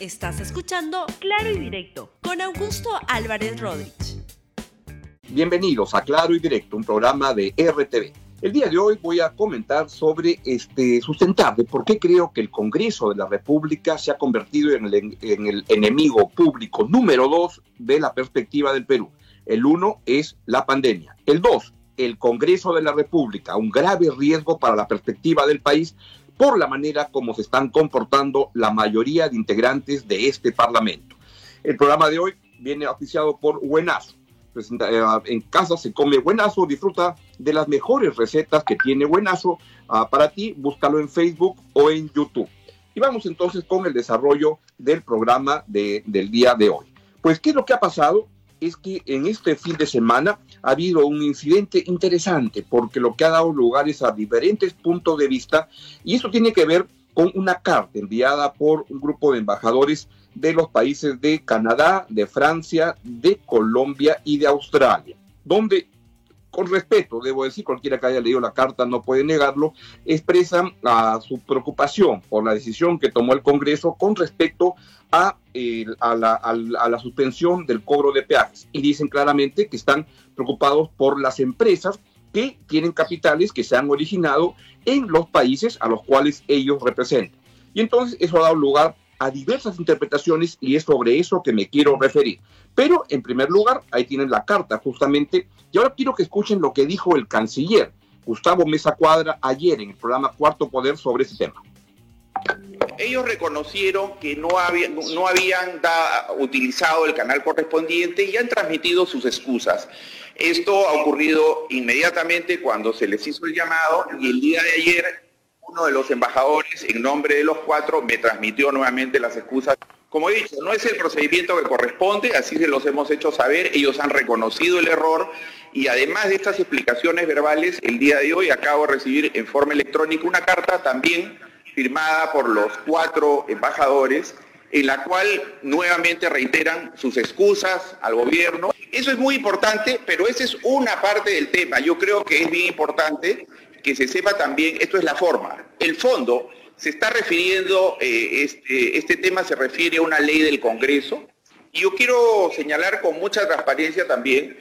Estás escuchando Claro y Directo con Augusto Álvarez Rodríguez. Bienvenidos a Claro y Directo, un programa de RTV. El día de hoy voy a comentar sobre este sustentar de por qué creo que el Congreso de la República se ha convertido en el, en el enemigo público número dos de la perspectiva del Perú. El uno es la pandemia. El dos, el Congreso de la República, un grave riesgo para la perspectiva del país por la manera como se están comportando la mayoría de integrantes de este Parlamento. El programa de hoy viene oficiado por Buenazo. Eh, en casa se come Buenazo, disfruta de las mejores recetas que tiene Buenazo. Ah, para ti, búscalo en Facebook o en YouTube. Y vamos entonces con el desarrollo del programa de, del día de hoy. Pues, ¿qué es lo que ha pasado? Es que en este fin de semana ha habido un incidente interesante porque lo que ha dado lugar es a diferentes puntos de vista y eso tiene que ver con una carta enviada por un grupo de embajadores de los países de Canadá, de Francia, de Colombia y de Australia, donde con respeto, debo decir, cualquiera que haya leído la carta no puede negarlo, expresan a su preocupación por la decisión que tomó el Congreso con respecto a, a, la, a, la, suspensión del cobro de peajes. Y dicen claramente que están preocupados por las empresas que tienen capitales que se han originado en los países a los cuales ellos representan. Y entonces eso ha dado lugar a diversas interpretaciones y es sobre eso que me quiero referir. Pero en primer lugar, ahí tienen la carta justamente. Y ahora quiero que escuchen lo que dijo el canciller Gustavo Mesa Cuadra ayer en el programa Cuarto Poder sobre ese tema. Ellos reconocieron que no, había, no habían utilizado el canal correspondiente y han transmitido sus excusas. Esto ha ocurrido inmediatamente cuando se les hizo el llamado y el día de ayer uno de los embajadores, en nombre de los cuatro, me transmitió nuevamente las excusas. Como he dicho, no es el procedimiento que corresponde, así se los hemos hecho saber, ellos han reconocido el error y además de estas explicaciones verbales, el día de hoy acabo de recibir en forma electrónica una carta también firmada por los cuatro embajadores, en la cual nuevamente reiteran sus excusas al gobierno. Eso es muy importante, pero esa es una parte del tema. Yo creo que es bien importante que se sepa también, esto es la forma. El fondo se está refiriendo, eh, este, este tema se refiere a una ley del Congreso, y yo quiero señalar con mucha transparencia también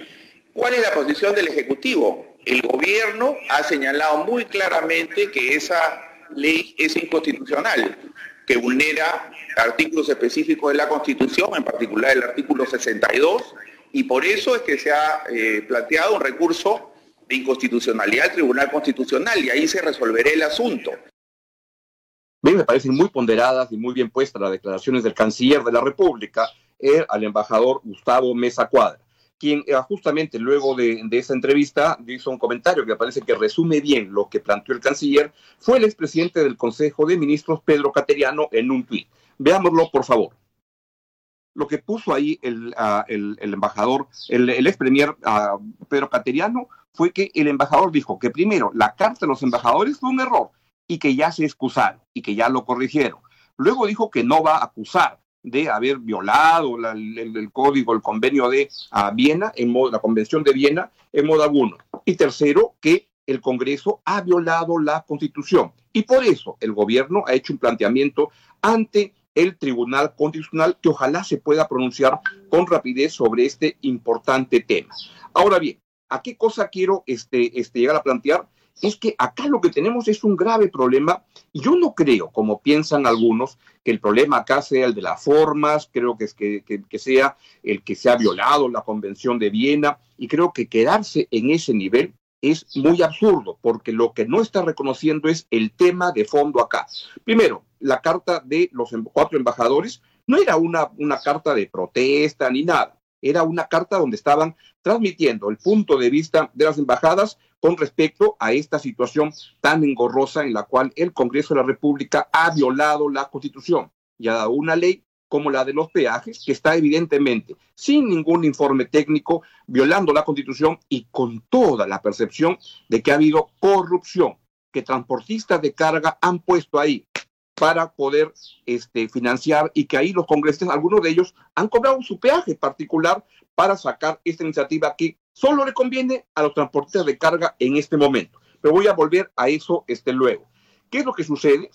cuál es la posición del Ejecutivo. El gobierno ha señalado muy claramente que esa ley es inconstitucional, que vulnera artículos específicos de la Constitución, en particular el artículo 62, y por eso es que se ha eh, planteado un recurso de inconstitucionalidad al Tribunal Constitucional y ahí se resolverá el asunto. me parecen muy ponderadas y muy bien puestas las declaraciones del canciller de la República, al embajador Gustavo Mesa Cuadra, quien eh, justamente luego de, esa entrevista hizo un comentario que parece que resume bien lo que planteó el canciller, fue el expresidente del Consejo de Ministros, Pedro Cateriano, en un tuit. Veámoslo, por favor lo que puso ahí el, el embajador, el, el ex premier uh, Pedro Cateriano, fue que el embajador dijo que primero la carta de los embajadores fue un error y que ya se excusaron y que ya lo corrigieron. Luego dijo que no va a acusar de haber violado la, el, código, el convenio de uh, Viena, en modo, la convención de Viena, en modo alguno. Y tercero, que el Congreso ha violado la Constitución. Y por eso el gobierno ha hecho un planteamiento ante el Tribunal Constitucional que ojalá se pueda pronunciar con rapidez sobre este importante tema. Ahora bien, ¿A qué cosa quiero este, este, llegar a plantear? Es que acá lo que tenemos es un grave problema y yo no creo, como piensan algunos, que el problema acá sea el de las formas, creo que, es que, que, que sea el que se ha violado la Convención de Viena y creo que quedarse en ese nivel es muy absurdo, porque lo que no está reconociendo es el tema de fondo acá. Primero, la carta de los em, cuatro embajadores no era una, una carta de protesta ni nada era una carta donde estaban transmitiendo el punto de vista de las embajadas con respecto a esta situación tan engorrosa en la cual el Congreso de la República ha violado la Constitución y ha dado una ley como la de los peajes, que está evidentemente sin ningún informe técnico, violando la Constitución y con toda la percepción de que ha habido corrupción, que transportistas de carga han puesto ahí para poder este, financiar y que ahí los congresistas, algunos de ellos, han cobrado su peaje particular para sacar esta iniciativa que solo le conviene a los transportistas de carga en este momento. Pero voy a volver a eso este, luego. ¿Qué es lo que sucede?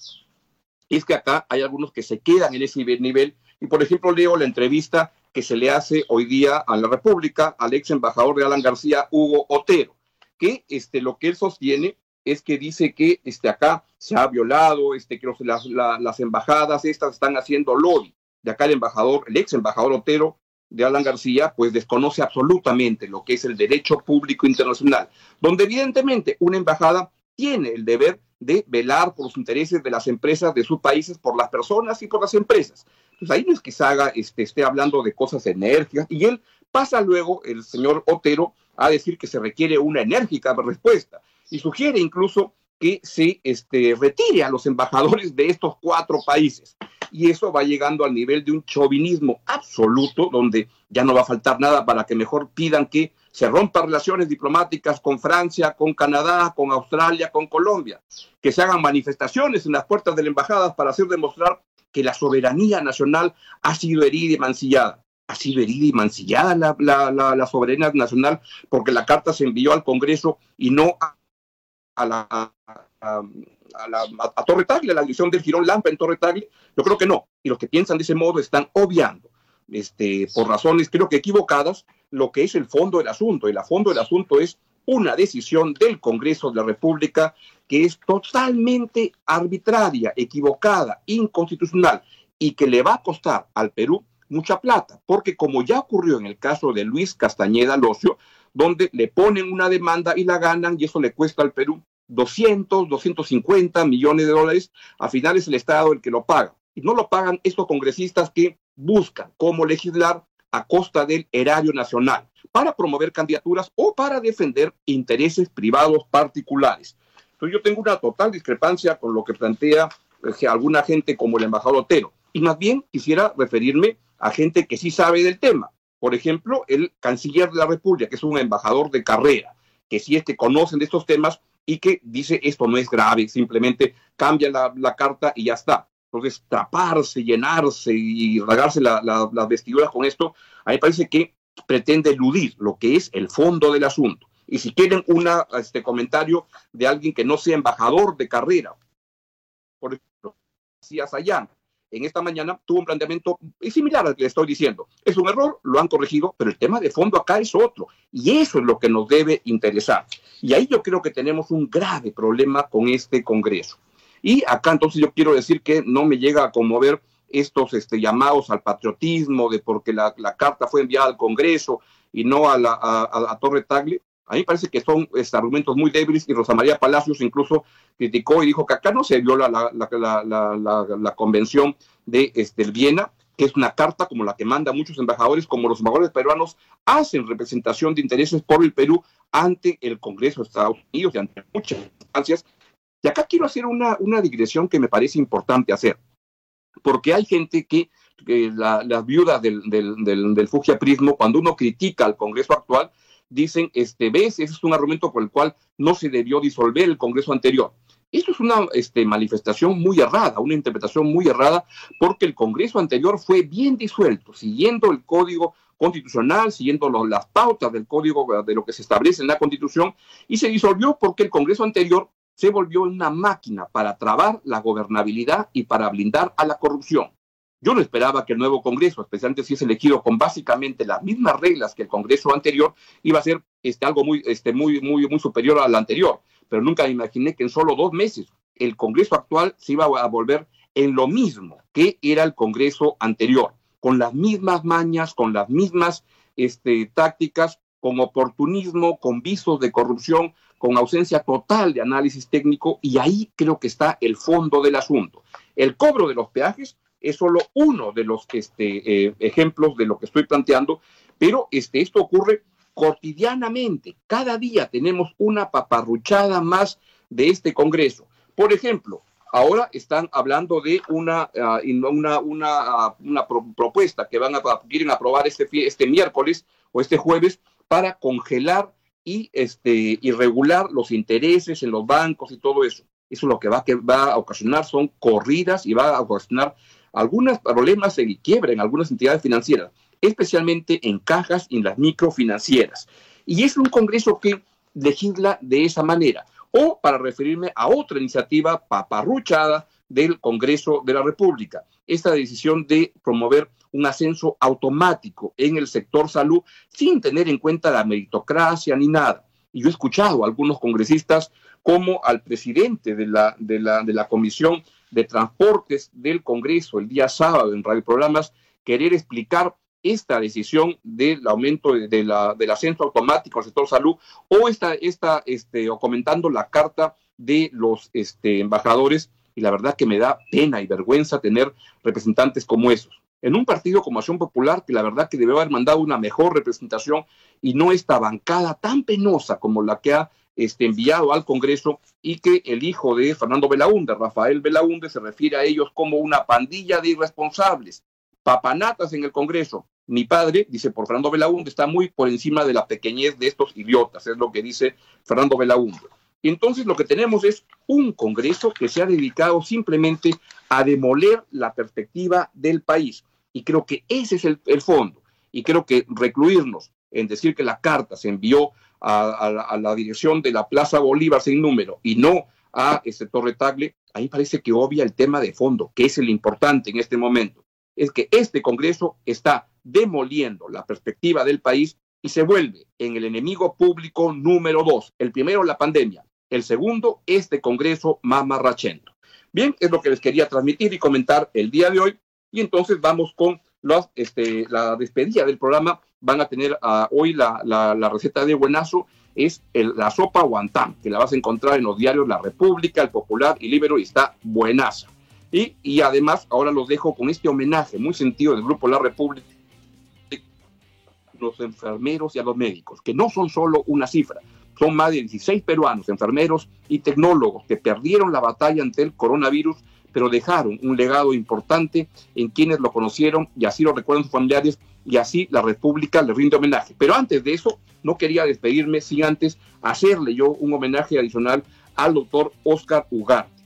es que acá hay algunos que se quedan en ese nivel. Y por ejemplo, leo la entrevista que se le hace hoy día a la República al ex embajador de Alan García, Hugo Otero, que este, lo que él sostiene es que dice que este, acá se ha violado, este, que las, las embajadas estas están haciendo lobby. De acá el embajador, el ex embajador Otero de Alan García, pues desconoce absolutamente lo que es el derecho público internacional, donde evidentemente una embajada tiene el deber de velar por los intereses de las empresas de sus países, por las personas y por las empresas. Entonces ahí no es que se haga, este, esté hablando de cosas enérgicas y él pasa luego, el señor Otero, a decir que se requiere una enérgica respuesta y sugiere incluso que se este, retire a los embajadores de estos cuatro países. Y eso va llegando al nivel de un chauvinismo absoluto, donde ya no va a faltar nada para que mejor pidan que se rompan relaciones diplomáticas con Francia, con Canadá, con Australia, con Colombia, que se hagan manifestaciones en las puertas de la embajada para hacer demostrar que la soberanía nacional ha sido herida y mancillada. Ha sido herida y mancillada la, la, la soberanía nacional porque la carta se envió al Congreso y no a a la, a, la, a Torre Tagle, a la división del Girón Lampa en Torre Tagle? Yo creo que no. Y los que piensan de ese modo están obviando, este, por razones creo que equivocadas, lo que es el fondo del asunto. El fondo del asunto es una decisión del Congreso de la República que es totalmente arbitraria, equivocada, inconstitucional y que le va a costar al Perú mucha plata, porque como ya ocurrió en el caso de Luis Castañeda Locio, donde le ponen una demanda y la ganan y eso le cuesta al Perú 200, 250 millones de dólares, al final es el Estado el que lo paga. Y no lo pagan estos congresistas que buscan cómo legislar a costa del erario nacional para promover candidaturas o para defender intereses privados particulares. Entonces yo tengo una total discrepancia con lo que plantea eh, alguna gente como el embajador Otero. Y más bien quisiera referirme a gente que sí sabe del tema. Por ejemplo, el canciller de la República, que es un embajador de carrera, que sí es que conocen de estos temas y que dice esto no es grave, simplemente cambia la, carta y ya está. Entonces, taparse, llenarse y regarse las vestiduras con esto, a mí me parece que pretende eludir lo que es el fondo del asunto. Y si quieren un este, comentario de alguien que no sea embajador de carrera, por ejemplo, Cías Sayán, en esta mañana tuvo un planteamiento similar al que le estoy diciendo. Es un error, lo han corregido, pero el tema de fondo acá es otro. Y eso es lo que nos debe interesar. Y ahí yo creo que tenemos un grave problema con este Congreso. Y acá entonces yo quiero decir que no me llega a conmover estos este, llamados al patriotismo de porque la, carta fue enviada al Congreso y no a, la, Torre Tagle. A mí parece que son este, argumentos muy débiles y Rosa María Palacios incluso criticó y dijo que acá no se viola la, convención de este, Viena, que es una carta como la que manda muchos embajadores, como los embajadores peruanos hacen representación de intereses por el Perú ante el Congreso de Estados Unidos y ante muchas instancias. Y acá quiero hacer una, digresión que me parece importante hacer, porque hay gente que, las viudas del, del, del, cuando uno critica al Congreso actual, dicen, este, ves, ese es un argumento por el cual no se debió disolver el Congreso anterior. Esto es una este, manifestación muy errada, una interpretación muy errada, porque el Congreso anterior fue bien disuelto, siguiendo el Código Constitucional, siguiendo las pautas del Código de lo que se establece en la Constitución, y se disolvió porque el Congreso anterior se volvió una máquina para trabar la gobernabilidad y para blindar a la corrupción. Yo no esperaba que el nuevo Congreso, especialmente si es elegido con básicamente las mismas reglas que el Congreso anterior, iba a ser este, algo muy, este, muy, muy, muy superior al anterior. Pero nunca imaginé que en solo dos meses el Congreso actual se iba a volver en lo mismo que era el Congreso anterior, con las mismas mañas, con las mismas este, tácticas, con oportunismo, con visos de corrupción, con ausencia total de análisis técnico, y ahí creo que está el fondo del asunto. El cobro de los peajes es solo uno de los este, eh, ejemplos de lo que estoy planteando, pero este, esto ocurre cotidianamente. Cada día tenemos una paparruchada más de este Congreso. Por ejemplo, ahora están hablando de una, ah, una, una, ah, una propuesta que van a, quieren aprobar este, este miércoles o este jueves para congelar y, este, y regular los intereses en los bancos y todo eso. Eso lo que va, que va a ocasionar son corridas y va a ocasionar algunos problemas de quiebra en algunas entidades financieras, especialmente en cajas y en las microfinancieras. Y es un Congreso que legisla de esa manera. O para referirme a otra iniciativa paparruchada del Congreso de la República. Esta decisión de promover un ascenso automático en el sector salud sin tener en cuenta la meritocracia ni nada. Y yo he escuchado a algunos congresistas como al presidente de la, de la, de la Comisión de Transportes del Congreso el día sábado en Radio Programas querer explicar esta decisión del aumento de, la, del ascenso automático al sector salud o esta, esta, este, o comentando la carta de los este, embajadores y la verdad que me da pena y vergüenza tener representantes como esos. En un partido como Acción Popular, que la verdad que debe haber mandado una mejor representación y no esta bancada tan penosa como la que ha este, enviado al Congreso y que el hijo de Fernando Belaúnde, Rafael Belaúnde, se refiere a ellos como una pandilla de irresponsables, papanatas en el Congreso. Mi padre, dice por Fernando Belaúnde, está muy por encima de la pequeñez de estos idiotas, es lo que dice Fernando Belaúnde. Y entonces lo que tenemos es un Congreso que se ha dedicado simplemente a demoler la perspectiva del país. Y creo que ese es el, el fondo. Y creo que recluirnos en decir que la carta se envió a, la, dirección de la Plaza Bolívar sin número y no a este Torre Tagle, ahí parece que obvia el tema de fondo, que es el importante en este momento. Es que este Congreso está demoliendo la perspectiva del país y se vuelve en el enemigo público número dos. El primero, la pandemia. El segundo, este Congreso mamarrachento. Bien, es lo que les quería transmitir y comentar el día de hoy. Y entonces vamos con este, la despedida del programa van a tener uh, hoy la, receta de buenazo, es la sopa guantán, que la vas a encontrar en los diarios La República, El Popular y Libero, y está buenaza. Y, y además, ahora los dejo con este homenaje muy sentido del Grupo La República, los enfermeros y a los médicos, que no son solo una cifra, son más de 16 peruanos, enfermeros y tecnólogos que perdieron la batalla ante el coronavirus pero dejaron un legado importante en quienes lo conocieron y así lo recuerdan sus familiares y así la República le rinde homenaje. Pero antes de eso, no quería despedirme sin antes hacerle yo un homenaje adicional al doctor Oscar Ugarte.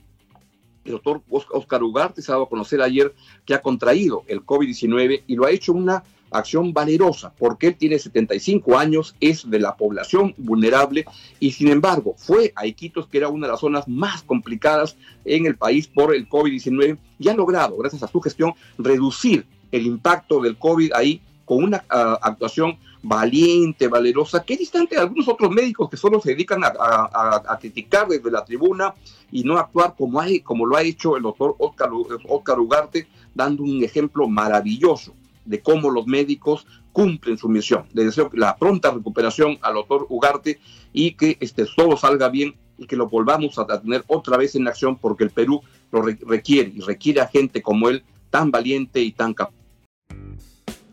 El doctor Oscar Ugarte se ha dado a conocer ayer que ha contraído el COVID-19 y lo ha hecho una acción valerosa, porque él tiene 75 años, es de la población vulnerable y sin embargo fue a Iquitos, que era una de las zonas más complicadas en el país por el COVID-19 y ha logrado, gracias a su gestión, reducir el impacto del COVID ahí con una uh, actuación valiente, valerosa, que es distante de algunos otros médicos que solo se dedican a, a, a, criticar desde la tribuna y no actuar como, hay, como lo ha hecho el doctor Oscar, Oscar Ugarte, dando un ejemplo maravilloso de cómo los médicos cumplen su misión. Le deseo la pronta recuperación al doctor Ugarte y que este, todo salga bien y que lo volvamos a tener otra vez en acción porque el Perú lo requiere y requiere a gente como él tan valiente y tan capaz.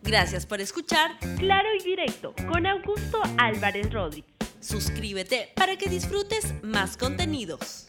Gracias por escuchar Claro y Directo con Augusto Álvarez Rodríguez. Suscríbete para que disfrutes más contenidos.